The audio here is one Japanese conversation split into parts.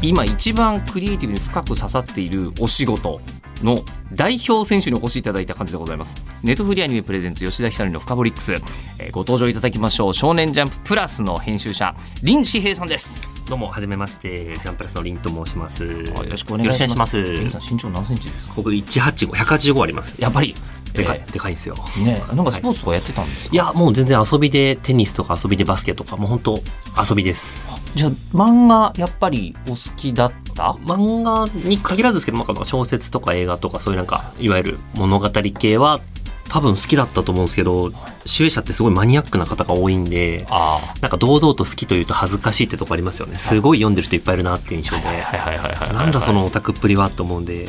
今一番クリエイティブに深く刺さっているお仕事の代表選手にお越しいただいた感じでございます。ネットフリアニメプレゼンツ吉田ひかりのフカボリックス、えーご登場いただきましょう。少年ジャンププラスの編集者林志平さんです。どうも、はじめまして、ジャンプラスのリンと申します。よよろしくお願いします。林さん身長何センチですか？僕、185、185あります。やっぱり？でかい、えでかいんですよ。ーねなんかスポーツとかやってたんですか、いや、もう全然遊びで、テニスとか遊びでバスケとか、もう本当遊びです。じゃあ漫画やっぱりお好きだった？漫画に限らずですけど、なんか小説とか映画とか、そういうなんか、いわゆる物語系は、多分好きだったと思うんですけど、主演者ってすごいマニアックな方が多いんで、あなんか堂々と好きというと恥ずかしいってとこありますよね。すごい読んでる人いっぱいいるなっていう印象で。なんだそのオタクっぷりはと思うんで、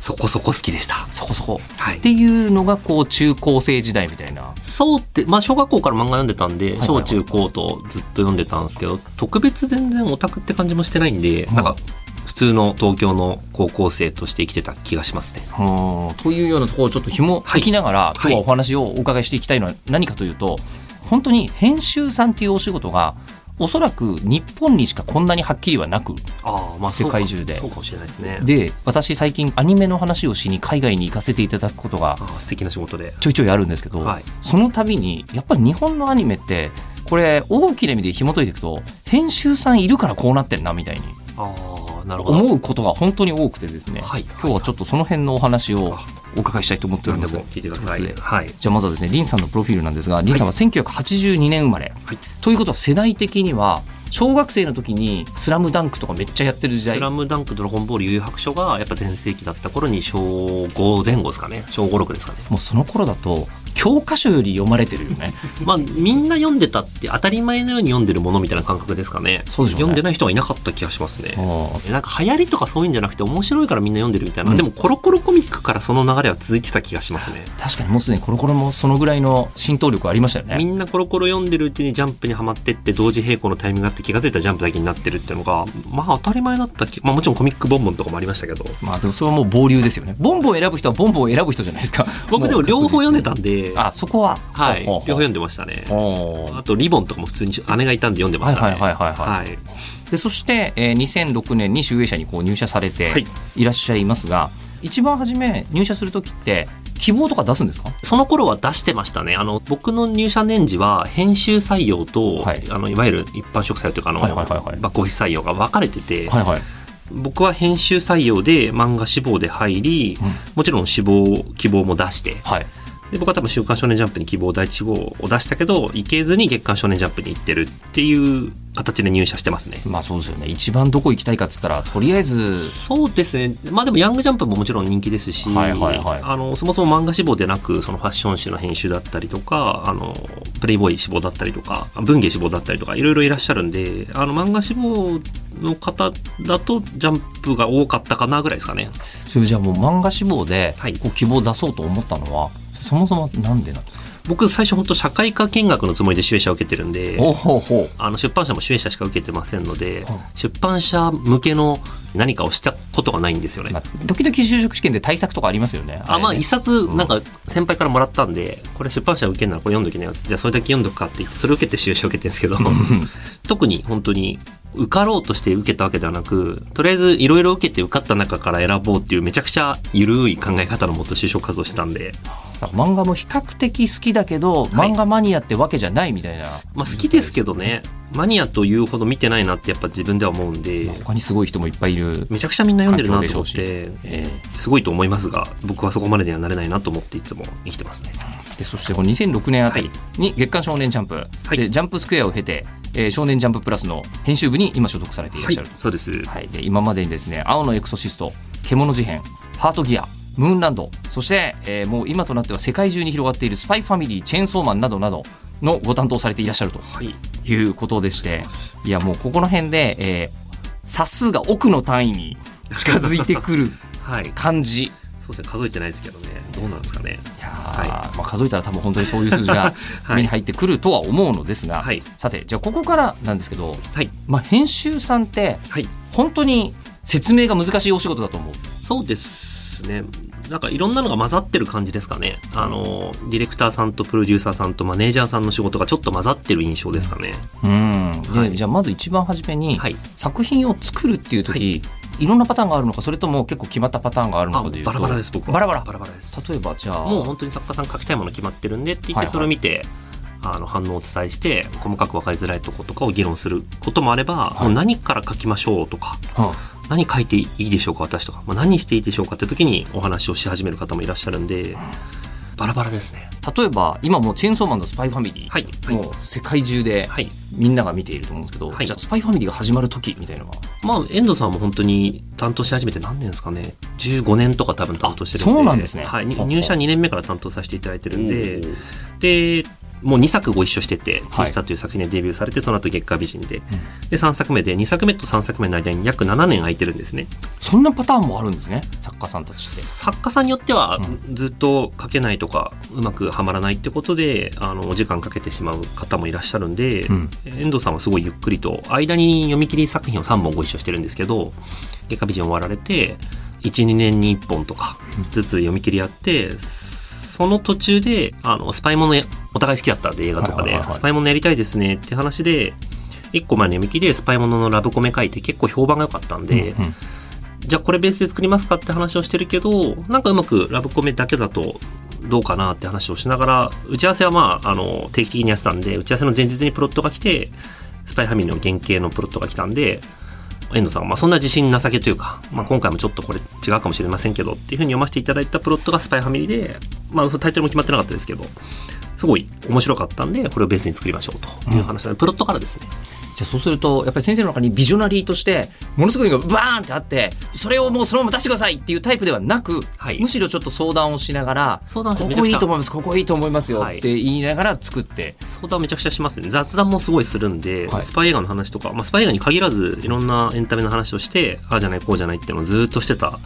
そこそこ好きでした。そこそこ、はい。っていうのがこう中高生時代みたいな。そうって、まあ小学校から漫画読んでたんで、はい小中高とずっと読んでたんですけど、特別全然オタクって感じもしてないんで、うん。なんか普通の東京の高校生として生きてた気がしますね。うんというようなところをちょっと紐解きながら、はい。今日はお話をお伺いしていきたいのは何かというと本当に編集さんっていうお仕事がおそらく日本にしかこんなにはっきりはなくああ、まあ世界中でそうかもしれないですね。で私最近アニメの話をしに海外に行かせていただくことが素敵な仕事で。ちょいちょいあるんですけど、はいその度にやっぱり日本のアニメってこれ大きな意味で紐解いていくと編集さんいるからこうなってんなみたいにああ、なるほど。思うことが本当に多くてですね、はい今日はちょっとその辺のお話をお伺いしたいと思っております。聞いてください。はい。じゃあまずはですね、リンさんのプロフィールなんですが、リンさんは1982年生まれ。はいということは世代的には、小学生の時にスラムダンクとかめっちゃやってる時代。スラムダンク、ドラゴンボール、悠々白書がやっぱ全盛期だった頃に小5前後ですかね。小5、6ですかね。もうその頃だと、教科書より読まれてるよね。まあ、みんな読んでたって当たり前のように読んでるものみたいな感覚ですかね。ね読んでない人はいなかった気がしますね。うんなんか流行りとかそういうんじゃなくて面白いからみんな読んでるみたいな、うんでもコロコロコミックからその流れは続いてた気がしますね。確かにもうすでにコロコロもそのぐらいの浸透力ありましたよね。みんなコロコロ読んでるうちにジャンプにはまってって同時並行のタイミングがあって気が付いたらジャンプだけになってるっていうのがまあ当たり前だった気まあもちろんコミックボンボンとかもありましたけどまあでもそれはもう暴流ですよね。ボンボンを選ぶ人はボンボンを選ぶ人じゃないですか。僕でも両方読んでたんあ、そこは？はい。両方読んでましたね。あとリボンとかも普通に姉がいたんで読んでましたね。はいはいはいはいはい。はい。でそして、えー2006年に集英社にこう入社されてはい。いらっしゃいますが、一番初め入社する時って希望とか出すんですか？その頃は出してましたね。あの、僕の入社年次は、編集採用と、はい。い、あの、いわゆる一般職採用というか、あの、はいはいはいはい。バックオフィス採用が分かれてて、はいはい。僕は編集採用で漫画志望で入り、うん。もちろん志望、希望も出して、はいで僕は多分週刊少年ジャンプに希望第一志望を出したけど、行けずに月刊少年ジャンプに行ってるっていう形で入社してますね。まあそうですよね一番どこ行きたいかっつったらとりあえずそうですね。まあでもヤングジャンプももちろん人気ですし、はいはいはいあの、そもそも漫画志望でなく、そのファッション誌の編集だったりとか、あの、プレイボーイ志望だったりとか、文芸志望だったりとか、いろいろいらっしゃるんで、あの、漫画志望の方だとジャンプが多かったかなぐらいですかね。それじゃあもう漫画志望ではいこう希望を出そうと思ったのはそもそもなんでなんですか？僕最初本当社会科見学のつもりで主演者を受けてるんで、あの出版社も主演者しか受けてませんので、はい出版社向けの何かをしたことがないんですよね。まあ、時々就職試験で対策とかありますよね。あまあ一冊なんか先輩からもらったんで、これ出版社受けんならこれ読んどきなよじゃあそれだけ読んどくかってそれを受けて就職受けてるんですけど 特に本当に受かろうとして受けたわけではなくとりあえずいろいろ受けて受かった中から選ぼうっていうめちゃくちゃ緩い考え方のもと就職活動してたんで、だから漫画も比較的好きだけど、漫画マニアってわけじゃないみたいな。まあ好きですけどね。マニアというほど見てないなってやっぱ自分では思うんで。他にすごい人もいっぱいいる、めちゃくちゃみんな読んでるなと思ってえすごいと思いますが僕はそこまでにはなれないなと思っていつも生きてますね。ーでそしてこの2006年あたりに月刊少年ジャンプ、い。でジャンプスクエアを経て、えー少年ジャンププラスの編集部に今所属されていらっしゃる、そうです。はい、で今までにですね「青のエクソシスト」「獣事変」「ハートギア」「ムーンランド」そして、えーもう今となっては世界中に広がっている「スパイファミリー」「チェーンソーマン」などなどのご担当されていらっしゃると。はい。いいうことでして。いやもうここの辺で、えー、差数が億の単位に近づいてくる はい。感じ。そうですね。数えてないですけどね。どうなんですかね。いやーはまあ、数えたら多分本当にそういう数字が はい。目に入ってくるとは思うのですが、はい。さてじゃあここからなんですけど、はい。まあ、編集さんってはい。本当に説明が難しいお仕事だと思う。そうですね。なんかいろんなのが混ざってる感じですかね。あのディレクターさんとプロデューサーさんとマネージャーさんの仕事がちょっと混ざってる印象ですかね。うん。ではい。じゃあまず一番初めに、はい。作品を作るっていう時、い、ろんなパターンがあるのかそれとも結構決まったパターンがあるのあかというとバラバラです僕は。バラバラ。バラバラです。例えばじゃあもう本当に作家さん書きたいもの決まってるんでって言っはいはい。てそれを見て、あの反応をお伝えして細かく分かりづらいとことかを議論することもあれば、い。もう何から書きましょうとかは何書いていいでしょうか私とか、まあ、何していいでしょうかって時にお話をし始める方もいらっしゃるんでバラバラですね。あ例えば今もうチェーンソーマンのスパイファミリー、はいはい。もう世界中ではい。みんなが見ていると思うんですけど、はい。じゃあスパイファミリーが始まる時みたいなのは？まあ遠藤さんも本当に担当し始めて何年ですかね。15年とか多分担当してるんで。あそうなんですね。はい、入社2年目から担当させていただいてるんで。でもう2作ご一緒してて「はい。T スタという作品でデビューされてその後月下美人で、で3作目で2作目と3作目の間に約7年空いてるんですね。そんなパターンもあるんですね作家さんたちって。作家さんによってはうずっと書けないとかうまくはまらないってことであのお時間かけてしまう方もいらっしゃるんで、うん。遠藤さんはすごいゆっくりと間に読み切り作品を3本ご一緒してるんですけど月下美人終わられて12年に1本とかずつ読み切りやってその途中であのスパイものやお互い好きだったんで映画とかではいはいはいはい。スパイものやりたいですねって話で1個前の読み切りでスパイもののラブコメ書いて結構評判が良かったんで、うんうん。じゃあこれベースで作りますかって話をしてるけどなんかうまくラブコメだけだとどうかなって話をしながら打ち合わせはまああの定期的にやってたんで打ち合わせの前日にプロットが来てスパイファミリーの原型のプロットが来たんで遠藤さんはまあそんな自信なさげというか、まあ、今回もちょっとこれ違うかもしれませんけどっていうふうに読ませていただいたプロットがスパイファミリーで、まあ、タイトルも決まってなかったですけどすごい面白かったんでこれをベースに作りましょうという話なので、プロットからですね。じゃあそうするとやっぱり先生の中にビジョナリーとしてものすごいのがバーンってあってそれをもうそのまま出してくださいっていうタイプではなく、はい。むしろちょっと相談をしながら相談ここいいと思いますここいいと思いますよはいって言いながら作って、相談めちゃくちゃしますね。雑談もすごいするんで、はい。スパイ映画の話とか、まあ、スパイ映画に限らずいろんなエンタメの話をしてああじゃないこうじゃないっていうのをずっとしてた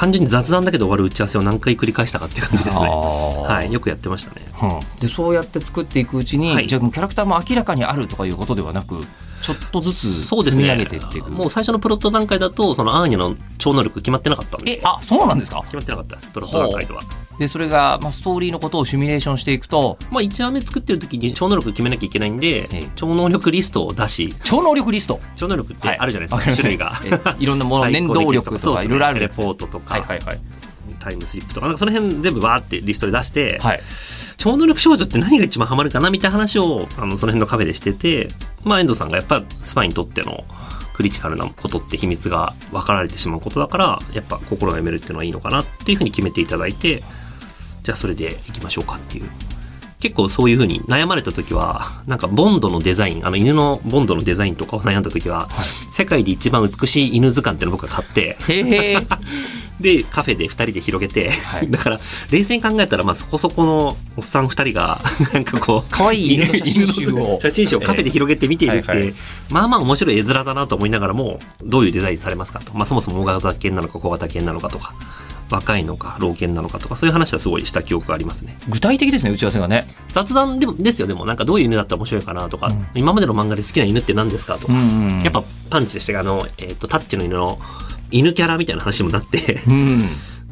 単純に雑談だけで終わる打ち合わせを何回繰り返したかっていう感じですね。ははいよくやってましたね。でそうやって作っていくうちに、はい。じゃあキャラクターも明らかにあるとかいうことではなくちょっとずつそうですね。積み上げていっていく。もう最初のプロット段階だとそのアーニャの超能力決まってなかったんでえあそうなんですか？決まってなかったです。プロット段階ではでそれが、まあ、ストーリーのことをシミュレーションしていくとまあ1話目作ってる時に超能力決めなきゃいけないんで、ええ。超能力リストを出し超能力リスト？超能力ってあるじゃないですか、わります種類が。えいろんなもの最念高力とか動力とかいろいろあるレポートとか、はいはいはい。タイムスリップとかその辺全部わーってリストで出して、はい。超能力少女って何が一番ハマるかなみたいな話をあのその辺のカフェでしてて、まあ、遠藤さんがやっぱスパイにとってのクリティカルなことって秘密が分かられてしまうことだからやっぱ心が読めるっていうのはいいのかなっていうふうに決めていただいてじゃあそれでいきましょうかっていう。結構そういうふうに悩まれた時はなんかボンドのデザインあの犬のボンドのデザインとかを悩んだ時は、世界で一番美しい犬図鑑っていうのを僕が買って。でカフェで2人で広げて、はい。だから冷静に考えたらまあそこそこのおっさん2人が なんかこう可愛い犬の写真集を。写真集をカフェで広げて見ているって、ええはいはい。まあまあ面白い絵面だなと思いながらもどういうデザインされますかと、まあ、そもそも大型犬なのか小型犬なのかとか若いのか老犬なのかとかそういう話はすごいした記憶がありますね。具体的ですね打ち合わせがね。雑談でもですよでもなんかどういう犬だったら面白いかなとか、うん。今までの漫画で好きな犬って何ですかとか、んやっぱパンチでしたがあの、えっとタッチの犬の犬キャラみたいな話にもなって。うん。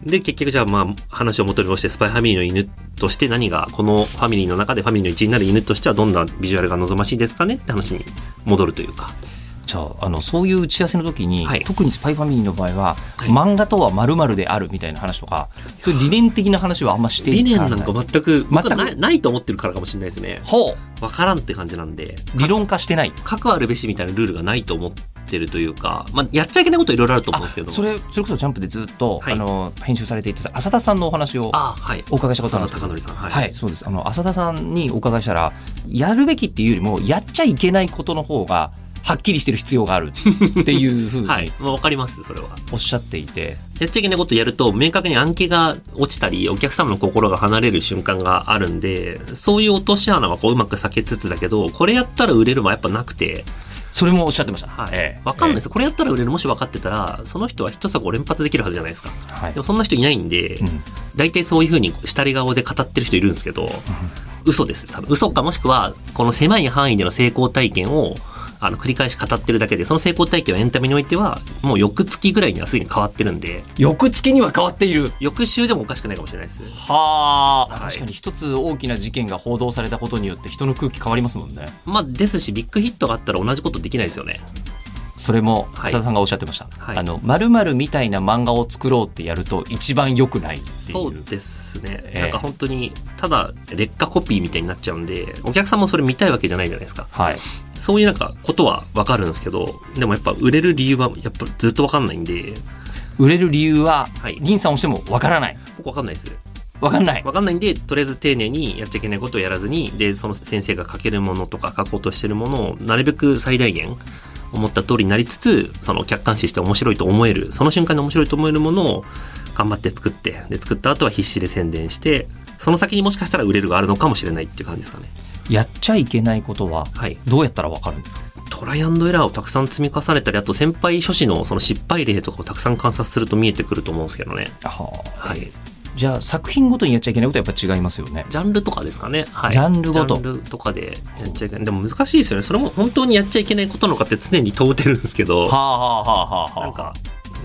で結局じゃあまあ話を元に戻してスパイファミリーの犬として何がこのファミリーの中でファミリーの一員になる犬としてはどんなビジュアルが望ましいですかねって話に戻るというかじゃああのそういう打ち合わせの時に、はい。特にスパイファミリーの場合は、はい。漫画とはまるであるみたいな話とかそういう理念的な話はあんまして理いかない。念なんか全く全く。ないないと思ってるからかもしれないですね。ほ分からんって感じなんで。う理論化してない。核あるべしみたいなルールがないと思ってるというか、まあ、やっちゃいけないこといろいろあると思うんですけど。それそれこそジャンプでずっと、はい。あの編集されていた浅田さんのお話をあはい。お伺いしたことある。ん佐ですはい、そうです。あの浅田さんにお伺いしたら、やるべきっていうよりも、やっちゃいけないことの方がはっきりしてる必要があるっていうふうに はい。まあ、わかります、それは。おっしゃっていて、やっちゃいけないことやると、明確に暗記が落ちたり、お客様の心が離れる瞬間があるんで、そういう落とし穴はこううまく避けつつだけど、これやったら売れるはやっぱなくて、それもおっしゃってました。はい。ええわかんないです、これやったら売れる。もし分かってたら、その人はヒット作を連発できるはずじゃないですか。はいでもそんな人いないんで、うん大体そういうふうにしたり顔で語ってる人いるんですけど、嘘です。多分嘘かもしくは、この狭い範囲での成功体験を、あの、繰り返し語ってるだけで、その成功体験はエンタメにおいては、もう翌月ぐらいにはすでに変わってるんで、翌月には変わっている。翌週でもおかしくないかもしれないです。はあ、はい確かに一つ大きな事件が報道されたことによって人の空気変わりますもんね。まあ、ですし、ビッグヒットがあったら同じことできないですよね。それもはい浅田さんがおっしゃってました。はいあの〇〇みたいな漫画を作ろうってやると一番良くないっていう。そうですね。ええなんか本当に、ただ、劣化コピーみたいになっちゃうんで、お客さんもそれ見たいわけじゃないじゃないですか。はい。そういうなんかことはわかるんですけど、でもやっぱ売れる理由はやっぱずっとわかんないんで、売れる理由は、はい銀さんをしてもわからない。僕わかんないです。わかんない。わかんないんで、とりあえず丁寧にやっちゃいけないことをやらずに、で、その先生が書けるものとか書こうとしてるものをなるべく最大限思った通りになりつつ、その客観視して面白いと思える、その瞬間に面白いと思えるものを頑張って作って、で、作った後は必死で宣伝して、その先にもしかしたら売れるがあるのかもしれないっていう感じですかね。やっちゃいけないことははい。どうやったらわかるんですか？トライアンドエラーをたくさん積み重ねたり、あと先輩諸子のその失敗例とかをたくさん観察すると見えてくると思うんですけどね。はあはい。じゃあ作品ごとにやっちゃいけないことはやっぱ違いますよね。ジャンルとかですかね。はい。ジャンルごとジャンルとかでやっちゃいけない。でも難しいですよね。それも本当にやっちゃいけないことなのかって常に問うてるんですけど、はあはあはあはあはあ。なんか、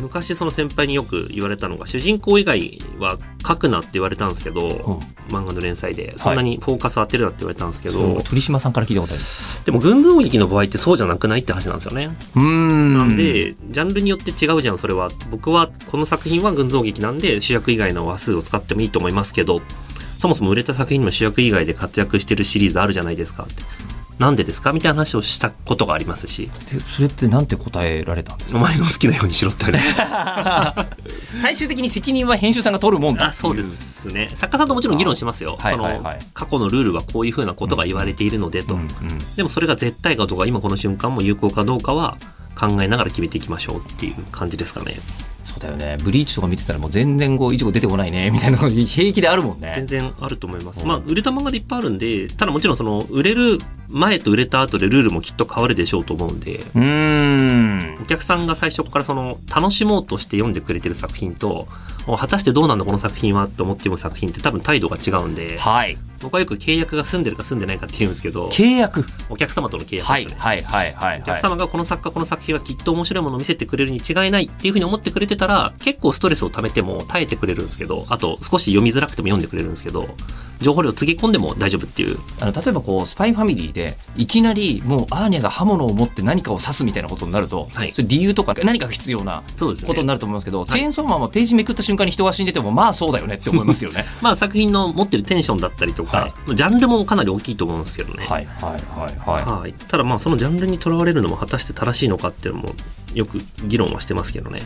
昔その先輩によく言われたのが、主人公以外は書くなって言われたんですけど、漫画の連載で、そんなにフォーカス当てるなって言われたんですけど、それ僕鳥島さんから聞いたことあります。でも群像劇の場合ってそうじゃなくないって話なんですよね。うーんなんで、ジャンルによって違うじゃん、それは。僕は、この作品は群像劇なんで、主役以外の話数を使ってもいいと思いますけど、そもそも売れた作品にも主役以外で活躍してるシリーズあるじゃないですかって。なんでですか？みたいな話をしたことがありますし、でそれってなんて答えられたんですか？お前の好きなようにしろって。最終的に責任は編集さんが取るもんだあそうですね。作家さんともちろん議論しますよ。そのはいはいはい、過去のルールはこういうふうなことが言われているのでと。うんうんでもそれが絶対かとか、今この瞬間も有効かどうかは考えながら決めていきましょうっていう感じですかね。そうだよねブリーチとか見てたらもう全然こういちご出てこないねみたいなのが平気であるもんね全然あると思います。うんまあ、売れた漫画でいっぱいあるんで、ただもちろんその、売れる前と売れた後でルールもきっと変わるでしょうと思うんで、うーん。お客さんが最初からその、楽しもうとして読んでくれてる作品と、お果たしてどうなんだこの作品はと思って読む作品って多分態度が違うんで、はい。僕はよく契約が済んでるか済んでないかって言うんですけど、契約。お客様との契約はい。ですね。はい。はい。はい。お客様がこの作家この作品はきっと面白いものを見せてくれるに違いないっていうふうに思ってくれてたら結構ストレスを溜めても耐えてくれるんですけどあと少し読みづらくても読んでくれるんですけど情報量つぎ込んでも大丈夫っていう。あの例えばこうスパイファミリーでいきなりもうアーニャが刃物を持って何かを刺すみたいなことになると、はい。それ理由とか何かが必要なことになると思いますけど、チェーンソーマンはページめくった瞬間に人が死んでてもまあそうだよねって思いますよね。まあ作品の持ってるテンションだったりとか、はい。ジャンルもかなり大きいと思うんですけどね、はいはいはい。はい。はい、ただまあそのジャンルにとらわれるのも果たして正しいのかっていうのもよく議論はしてますけどね、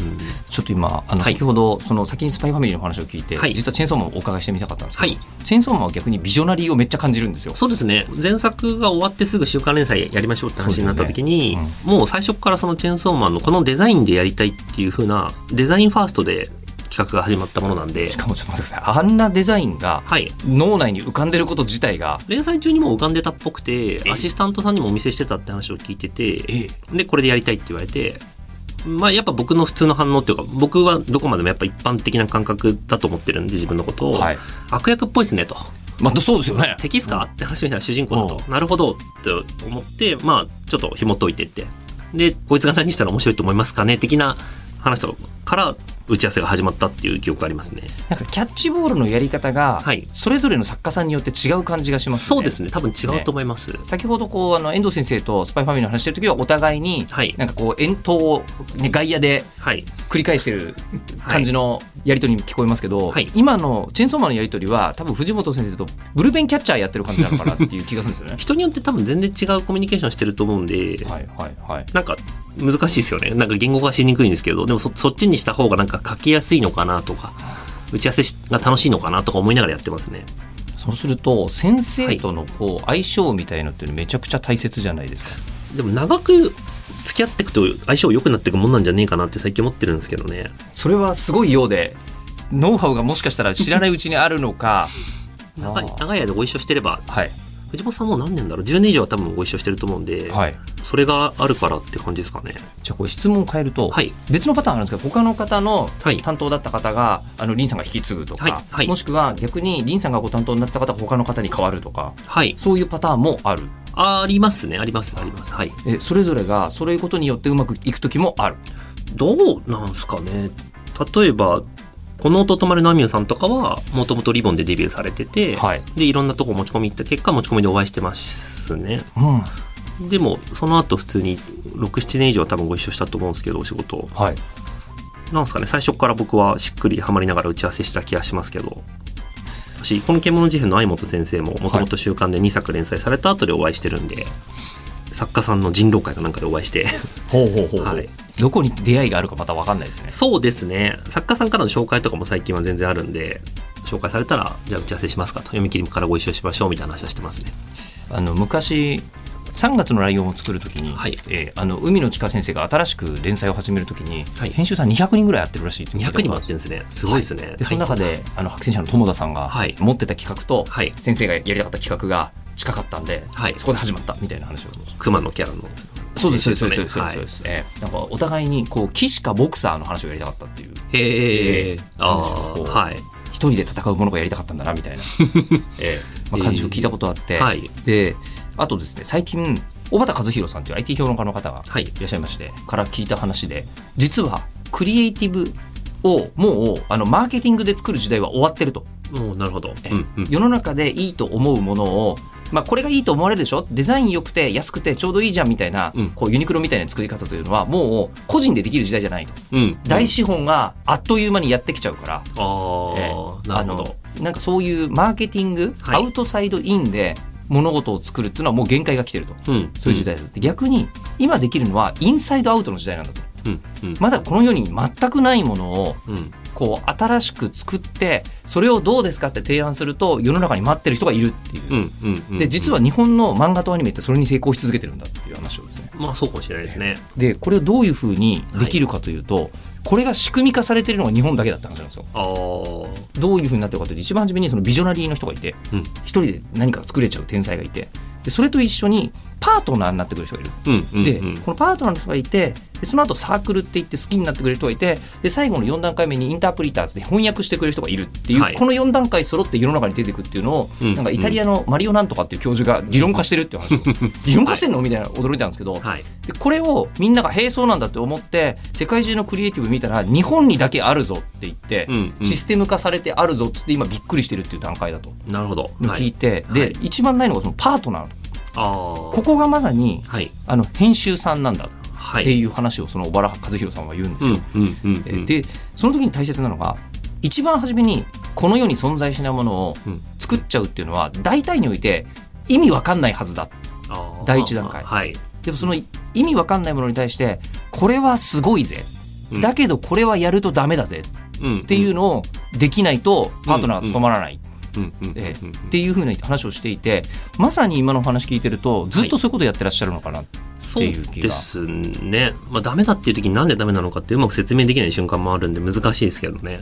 うん。ちょっと今あのはい。先ほどその先にスパイファミリーの話を聞いて、はい。実はチェーンソーマンをお伺いしてみたかったんですけど、はい。チェーンソーマンは逆にビジョナリーをめっちゃ感じるんですよ。そうですね。前作が終わってすぐ週刊連載やりましょうって話になった時に、そうだよもう最初からそのチェーンソーマンのこのデザインでやりたいっていう風なデザインファーストで企画が始まったものなんで。しかもちょっと待ってください。あんなデザインがはい。脳内に浮かんでること自体が連載中にも浮かんでたっぽくてえアシスタントさんにもお見せしてたって話を聞いててええ。でこれでやりたいって言われてまあやっぱ僕の普通の反応っていうか僕はどこまでもやっぱ一般的な感覚だと思ってるんで自分のことを、はい。悪役っぽいですねと。まあそうですよね。敵っすかって話をしたら主人公だと。うなるほどって思ってまあちょっと紐解いてって。でこいつが何したら面白いと思いますかね的な話とから打ち合わせが始まったっていう記憶がありますね。なんかキャッチボールのやり方がはい。それぞれの作家さんによって違う感じがしますね。そうですね。多分違うと思います、先ほどこうあの遠藤先生とスパイファミリーの話してる時はお互いにはい。なんかこう遠投を、ね、外野ではい。繰り返してる感じのやり取りに聞こえますけど、はい。今のチェーンソーマンのやり取りは多分藤本先生とブルペンキャッチャーやってる感じなのかなっていう気がするんですよね。人によって多分全然違うコミュニケーションしてると思うんで、はいはいはい。なんか難しいですよね。なんか言語化しにくいんですけど、でもそそっちにした方がなんか書きやすいのかなとか、打ち合わせしが楽しいのかなとか思いながらやってますね。そうすると先生とのこう相性みたいのってめちゃくちゃ大切じゃないですか。でも長く付き合っていくと相性良くなっていくもんなんじゃねえかなって最近思ってるんですけどねそれはすごいようでノウハウがもしかしたら知らないうちにあるのか 長い間ご一緒してればはい藤本さんもう何年だろう？10年以上は多分ご一緒してると思うんで、はい。それがあるからって感じですかね。じゃあこれ質問を変えると、はい。別のパターンあるんですけど他の方のはい。担当だった方が、あのリンさんが引き継ぐとか、はい。はい。もしくは逆にリンさんがご担当になった方が他の方に変わるとかはい。そういうパターンもある。ありますね。あります。あります。はい。えそれぞれがそういうことによってうまくいく時もある。どうなんすかね。例えばこの音止まるナミューさんとかはもともとリボンでデビューされてて、はい。でいろんなとこ持ち込み行った結果持ち込みでお会いしてますね。うん。でもその後普通に67年以上多分ご一緒したと思うんですけどお仕事。はい。なんですかね最初から僕はしっくりはまりながら打ち合わせした気がしますけど。私この獣事変の相本先生ももともと週刊で2作連載された後でお会いしてるんで、作家さんの人狼会かなんかでお会いして。ほうほうほうほう、はいどこに出会いがあるかまた分かんないですね。そうですね。作家さんからの紹介とかも最近は全然あるんで紹介されたらじゃあ打ち合わせしますかと。読み切りからご一緒しましょうみたいな話はしてますね。あの昔3月のライオンを作るときに、はい。えーあの海野千佳先生が新しく連載を始めるときに、はい。編集さん200人ぐらいやってるらしいって聞いたこ200人もとがあってるんですね。すごいですね、でその中であの白戦車の友田さんがはい。持ってた企画と、はい。先生がやりたかった企画が近かったんで、はい。そこで始まったみたいな話を熊のキャラの。そうですそうですねそうですえーなんかお互いにこう騎士かボクサーの話をやりたかったっていう。へええーああはい。一人で戦うものがやりたかったんだなみたいな、えーまあ、感じを聞いたことあって、はい。であとですね最近小畑和弘さんという IT 評論家の方がはい。いらっしゃいまして、から聞いた話で実はクリエイティブをもうあのマーケティングで作る時代は終わってると、なるほど、えうんうん。世の中でいいと思うものをまあ、これがいいと思われるでしょ？デザイン良くて安くてちょうどいいじゃんみたいな、うん。こうユニクロみたいな作り方というのはもう個人でできる時代じゃないと。うん。大資本があっという間にやってきちゃうから、あえーーなるほど。なんかそういうマーケティング、はい。アウトサイドインで物事を作るっていうのはもう限界が来てると。うん。そういう時代だって、逆に今できるのはインサイドアウトの時代なんだと。まだこの世に全くないものをうんこう新しく作ってそれをどうですかって提案すると世の中に待ってる人がいるっていう。で実は日本の漫画とアニメってそれに成功し続けてるんだっていう話をですね。まあそうかもしれないですねでこれをどういうふうにできるかというと、これが仕組み化されてるのが日本だけだった話なんですよ。どういうふうになってるかというと一番初めにそのビジョナリーの人がいてうん一人で何か作れちゃう天才がいてでそれと一緒にパートナーになってくる人がいる。で、このパートナーの人がいてでその後サークルって言って好きになってくれる人がいてで最後の4段階目にインタープリターズで翻訳してくれる人がいるっていう、はい。この4段階揃って世の中に出てくっていうのを、うん。なんかイタリアのマリオなんとかっていう教授が理論化してるっていう話。を理論化してんのみたいな驚いたんですけど、はい。でこれをみんなが「へえそうなんだ」って思って世界中のクリエイティブ見たら日本にだけあるぞって言って、うんうん。システム化されてあるぞっつって今びっくりしてるっていう段階だと。なるほど。聞いて、で、はい。一番ないのがそのパートナー。ここがまさにはい。あの編集さんなんだ。はいっていう話をその小原和弘さんは言うんですよ。でその時に大切なのが一番初めにこの世に存在しないものをうん。作っちゃうっていうのは大体において意味わかんないはずだ。第一段階。はい。でもその意味わかんないものに対してこれはすごいぜ。うん。だけどこれはやるとダメだぜ。うんっていうのをできないとパートナーが務まらない。っていうふうな話をしていてまさに今のお話聞いてるとずっとそういうことやってらっしゃるのかな、そうっていう気がですね。まあ、ダメだっていう時になんでダメなのかってうまく説明できない瞬間もあるんで難しいですけどね。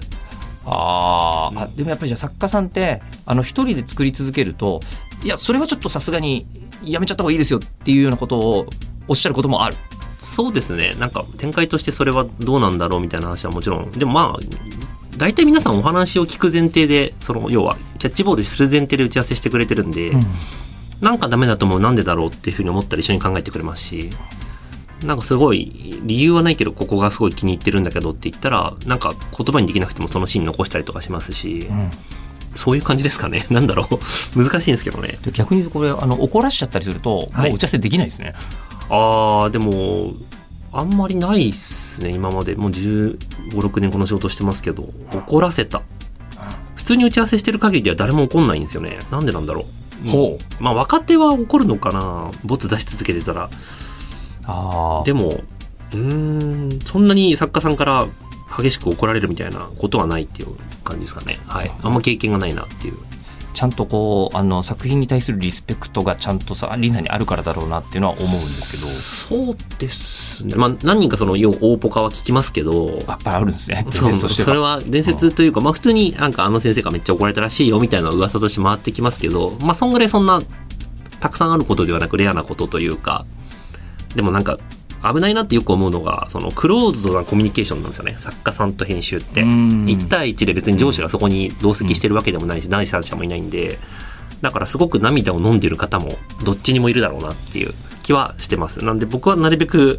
あーあでもやっぱりじゃあ作家さんってあの一人で作り続けるといやそれはちょっとさすがにやめちゃった方がいいですよっていうようなことをおっしゃることもある。そうですね。なんか展開としてそれはどうなんだろうみたいな話はもちろん。でもまあ、大体皆さんお話を聞く前提で、その要はキャッチボールする前提で打ち合わせしてくれてるんで、なんかダメだと思うなんでだろうっていうふうに思ったら一緒に考えてくれますし、なんかすごい理由はないけどここがすごい気に入ってるんだけどって言ったら、なんか言葉にできなくてもそのシーン残したりとかしますし、うんそういう感じですかね。なんだろう。難しいんですけどね。で逆にこれあの怒らしちゃったりすると、はいもう打ち合わせできないですね。ああ、でも、あんまりないっすね、今まで。もう15、6年この仕事してますけど、怒らせた。普通に打ち合わせしてる限りでは誰も怒んないんですよね。なんでなんだろう。ほまあ、若手は怒るのかな。ボツ出し続けてたら。あでも、うーん、そんなに作家さんから激しく怒られるみたいなことはないっていう感じですかね。はい。あんま経験がないなっていう。ちゃんとこうあの作品に対するリスペクトがちゃんとさリンさんにあるからだろうなっていうのは思うんですけど。そうですね。まあ、何人かその、要大ポカは聞きますけど、やっぱりあるんですね。伝そう説としてそれは。は伝説というか、まあ普通になんかあの先生がめっちゃ怒られたらしいよみたいな噂として回ってきますけど、まあそんぐらいそんなたくさんあることではなくレアなことというか、でもなんか危ないなってよく思うのが、そのクローズドなコミュニケーションなんですよね。作家さんと編集って。うん1対1で別に上司がそこに同席してるわけでもないし、第三者もいないんで、だからすごく涙を飲んでる方もどっちにもいるだろうなっていう気はしてます。なんで僕はなるべく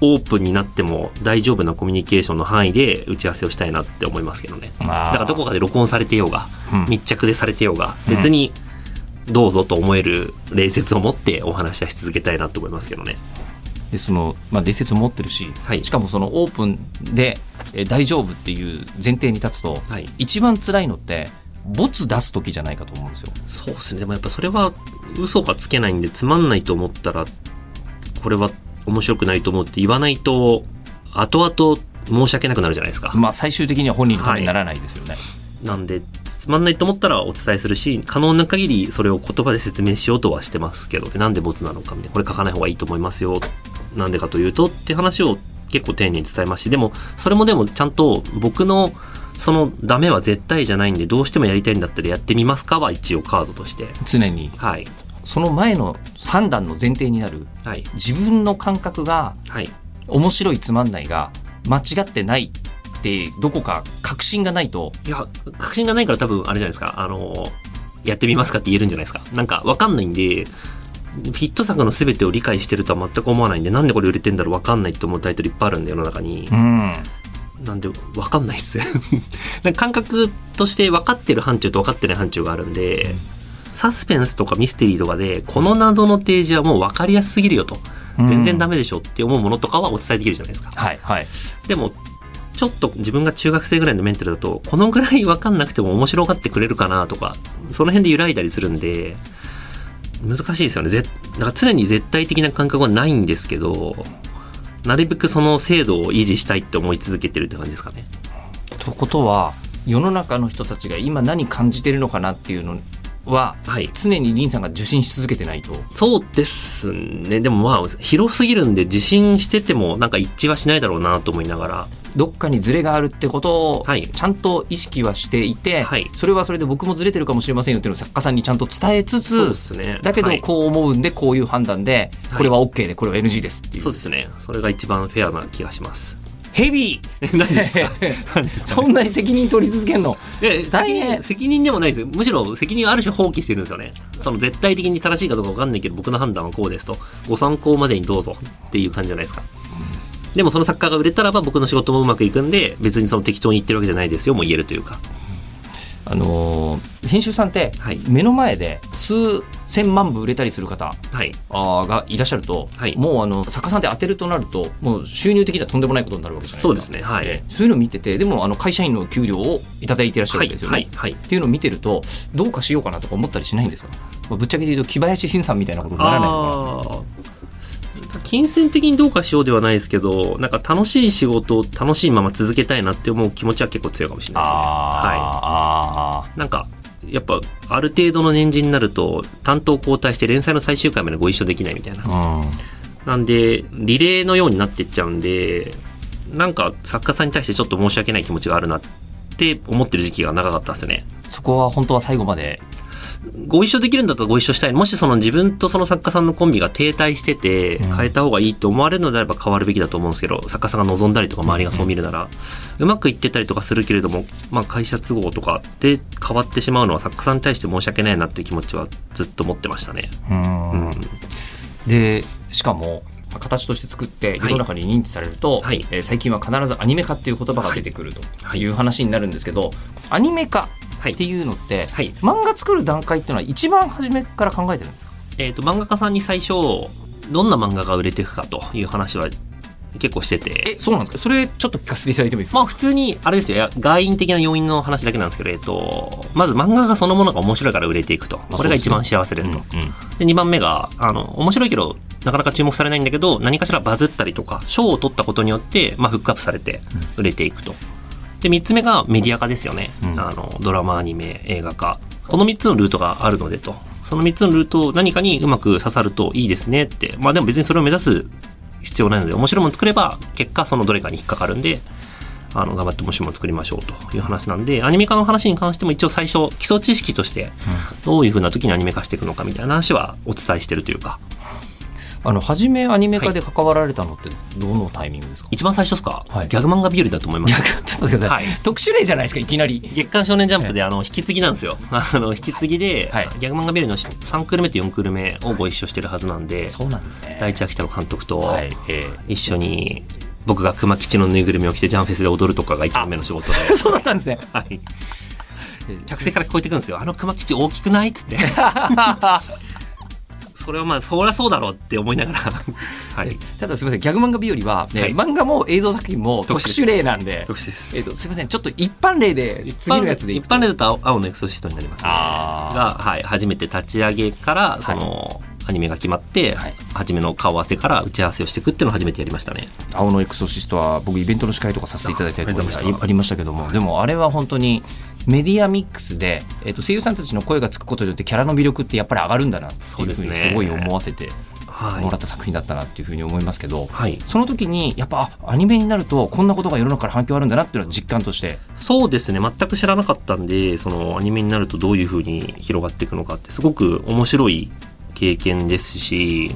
オープンになっても大丈夫なコミュニケーションの範囲で打ち合わせをしたいなって思いますけどね。だだからどこかで録音されてようが、うん密着でされてようが、別にどうぞと思える礼節を持ってお話はし続けたいなと思いますけどね。でその、まあ、伝説も持ってるし、はいしかもそのオープンで、えー大丈夫っていう前提に立つと、はい一番辛いのってボツ出す時じゃないかと思うんですよ。そうですね。でもやっぱそれは嘘がつけないんでつまんないと思ったら、これは面白くないと思うって言わないと、後々申し訳なくなるじゃないですか。まあ最終的には本人のためにならないですよね。なんで、つまんないと思ったらお伝えするし、可能な限りそれを言葉で説明しようとはしてますけど、でなんでボツなのかみたいな、これ書かない方がいいと思いますよ。なんでかというとって話を結構丁寧に伝えますし、でも、それもでもちゃんと僕のそのダメは絶対じゃないんで、どうしてもやりたいんだったらやってみますかは一応カードとして。常にはい。その前の判断の前提になるはい。自分の感覚がはい。面白いつまんないが間違ってないってどこか確信がないといや、確信がないから多分あれじゃないですか。あの、やってみますかって言えるんじゃないですか。なんかわかんないんで、ヒット作の全てを理解してるとは全く思わないんで、なんでこれ売れてんだろうわかんないって思うタイトルいっぱいあるんで、世の中に。うんなんで、わかんないっす。感覚として分かってる範疇と分かってない範疇があるんで、サスペンスとかミステリーとかで、この謎の提示はもう分かりやすすぎるよと。全然ダメでしょって思うものとかはお伝えできるじゃないですか。はいはいでも、ちょっと自分が中学生ぐらいのメンタルだと、このぐらい分かんなくても面白がってくれるかなとか、その辺で揺らいだりするんで、難しいですよね。ぜだから常に絶対的な感覚はないんですけど、なるべくその精度を維持したいって思い続けてるって感じですかね。ということは世の中の人たちが今何感じてるのかなっていうのははい。常に林さんが受信し続けてないとそうですね。でもまあ、広すぎるんで自信しててもなんか一致はしないだろうなと思いながら。どっかにズレがあるってことをはいちゃんと意識はしていて、はいそれはそれで僕もズレてるかもしれませんよっていうのを作家さんにちゃんと伝えつそうでつすね。だけどはいこう思うんでこういう判断ではいこれは OK でこれは NG ですっていうそうですね。それが一番フェアな気がします。ヘビーそんなに責任取り続けんの？大変。責任でもないですよ。むしろ責任はある種放棄してるんですよね。その絶対的に正しいかどうか分かんないけど僕の判断はこうですと。ご参考までにどうぞっていう感じじゃないですか、でもその作家が売れたらば僕の仕事もうまくいくんで別にその適当に言ってるわけじゃないですよ。も言えるというか。あのー編集さんってはい。目の前で数千万部売れたりする方はい。あーがいらっしゃると、はい。もうあの作家さんって当てるとなるともう収入的にはとんでもないことになるわけじゃないですか。そうですね。はい。でそういうのを見ててでもあの会社員の給料をいただいていらっしゃるはいわけですよね、はい。はい。っていうのを見てるとどうかしようかなとか思ったりしないんですか、まあぶっちゃけで言うと木林新さんみたいなことにならないのかな。金銭的にどうかしようではないですけどなんか楽しい仕事を楽しいまま続けたいなって思う気持ちは結構強いかもしれないですね。はい。なんか、やっぱ、ある程度の年次になると、担当交代して連載の最終回までご一緒できないみたいな。なんで、リレーのようになっていっちゃうんで、なんか、作家さんに対してちょっと申し訳ない気持ちがあるなって思ってる時期が長かったですね。そこは本当は最後までご一緒できるんだったらご一緒したい。もしその自分とその作家さんのコンビが停滞してて、うん変えた方がいいと思われるのであれば変わるべきだと思うんですけど、作家さんが望んだりとか周りがそう見るなら、うまくいってたりとかするけれども、まあ会社都合とかで変わってしまうのは作家さんに対して申し訳ないなっていう気持ちはずっと持ってましたね。うんうん。でしかもまあ形として作って世の中に認知されると、はいえー最近は必ずアニメ化っていう言葉が出てくるとはいいう話になるんですけど、アニメ化はいっていうのって、はい。漫画作る段階っていうのは一番初めから考えてるんですか？えっ、と、漫画家さんに最初、どんな漫画が売れていくかという話は結構してて。えそうなんですか？それちょっと聞かせていただいてもいいですか、まあ普通に、あれですよ、外因的な要因の話だけなんですけど、えっと、まず漫画がそのものが面白いから売れていくと。これが一番幸せですと。うんうんで、2番目が、あの、面白いけど、なかなか注目されないんだけど、何かしらバズったりとか、賞を取ったことによって、まあ、フックアップされて売れていくと。で、3つ目がメディア化ですよね。うんあの、ドラマ、アニメ、映画化。この3つのルートがあるのでと。その3つのルートを何かにうまく刺さるといいですねって。まあでも別にそれを目指す必要ないので、面白いもの作れば、結果そのどれかに引っかかるんで、あの、頑張って面白いもの作りましょうという話なんで、アニメ化の話に関しても一応最初、基礎知識として、どういうふうな時にアニメ化していくのかみたいな話はお伝えしてるというか、あの初めアニメ化で関わられたのってどのタイミングですか、一番最初ですか、はい。ギャグ漫画日和だと思います。ちょっと待ってください、はい。特殊例じゃないですかいきなり。月刊少年ジャンプであの引き継ぎなんですよ。あの引き継ぎで、はい。ギャグ漫画ビルの3クール目と4クール目をご一緒してるはずなんで、そうなんですね。第一秋田の監督とはい。え一緒に僕が熊吉のぬいぐるみを着てジャンフェスで踊るとかが一番目の仕事で、ー そうだったんですね。はい、客席から聞こえてくるんですよ。あの熊吉大きくないっつって。それはまあそりゃそうだろうって思いながら、はい、ただすみません。ギャグ漫画日和は、ねはい。漫画も映像作品も特特殊殊例なんで。特殊です。えっとすみません。ちょっと一般例で次のやつで一般例だと青青のエクソシストになりますね。が、はい、初めて立ち上げからその、アニメが決まって、はい。初めの顔合わせから打ち合わせをしていくっていうのを初めてやりましたね。青のエクソシストは僕イベントの司会とかさせていただいたりとかあありましたありましたけどもでもあれは本当にメディアミックスで、えっと声優さんたちの声がつくことによってキャラの魅力ってやっぱり上がるんだなっていうふうにすごい思わせてはい。もらった作品だったなっていうふうに思いますけど、はい。その時にやっぱあアニメになるとこんなことが世の中から反響あるんだなっていうのは実感として。そうですね。全く知らなかったんでそのアニメになるとどういうふうに広がっていくのかってすごく面白い経験ですし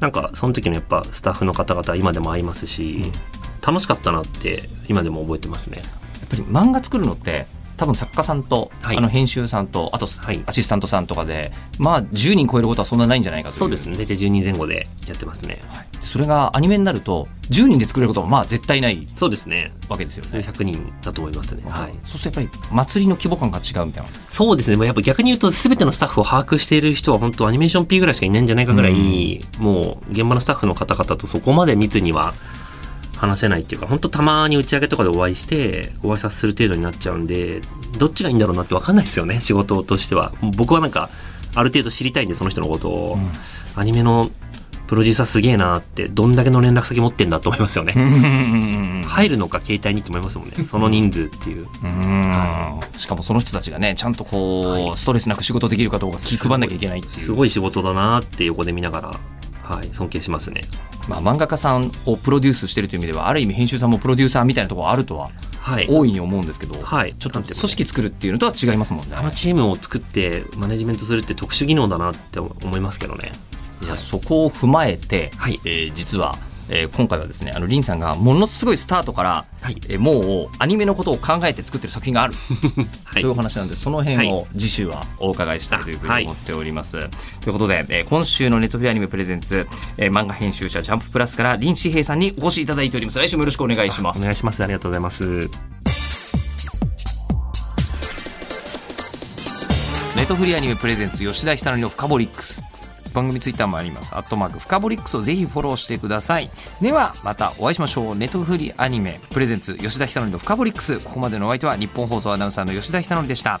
なんかその時のやっぱスタッフの方々今でも会いますし、楽しかったなって今でも覚えてますね。やっぱり漫画作るのって多分作家さんと、はい。あの編集さんとあとはい。アシスタントさんとかで、まあ10人超えることはそんなないんじゃないかという。そうですね。大体10人前後でやってますね。それがアニメになると10人で作れることはまあ絶対ないそうですね。わけですよ数ね。百人だと思いますね。はい。そうするとやっぱり祭りの規模感が違うみたいなそうですね。まあやっぱ逆に言うと全てのスタッフを把握している人は本当アニメーション P ぐらいしかいないんじゃないかぐらい、もう現場のスタッフの方々とそこまで密には話せないっていうか、本当たまに打ち上げとかでお会いしてご挨拶する程度になっちゃうんで、どっちがいいんだろうなって分かんないですよね、仕事としては。僕はなんか、ある程度知りたいんで、その人のことを。アニメのプロデューサーすげえなって、どんだけの連絡先持ってんだと思いますよね。入るのか携帯にって思いますもんね。その人数っていう。うんしかもその人たちがねちゃんとこう、はいストレスなく仕事できるかどうか気配んなきゃいけないっていうすごい仕事だなって横で見ながら、はい、尊敬しますね。まあ、漫画家さんをプロデュースしてるという意味ではある意味編集さんもプロデューサーみたいなところあるとははい。大いに思うんですけど、はいちょっと組織作るっていうのとは違いますもんね。あのチームを作ってマネジメントするって特殊技能だなって思いますけどね。じゃあそこを踏まえて、はいえー実は、えー今回はですねあのリンさんがものすごいスタートから、はいえーもうアニメのことを考えて作ってる作品がある はというお話なんでその辺はを次週はお伺いしたいというふうはいに思っております。ということで、えー今週のネットフリアニメプレゼンツ、えー漫画編集者ジャンププラスから林志平さんにお越しいただいております。来週もよろしくお願いします。お願いします。ありがとうございます。ネットフリアニメプレゼンツ吉田久典のフカボリックス番組ツイッターもあります。アットマークフカボリックスをぜひフォローしてください。ではまたお会いしましょう。ネットフリアニメプレゼンツ吉田久典のフカボリックス。ここまでのお相手は日本放送アナウンサーの吉田久典でした。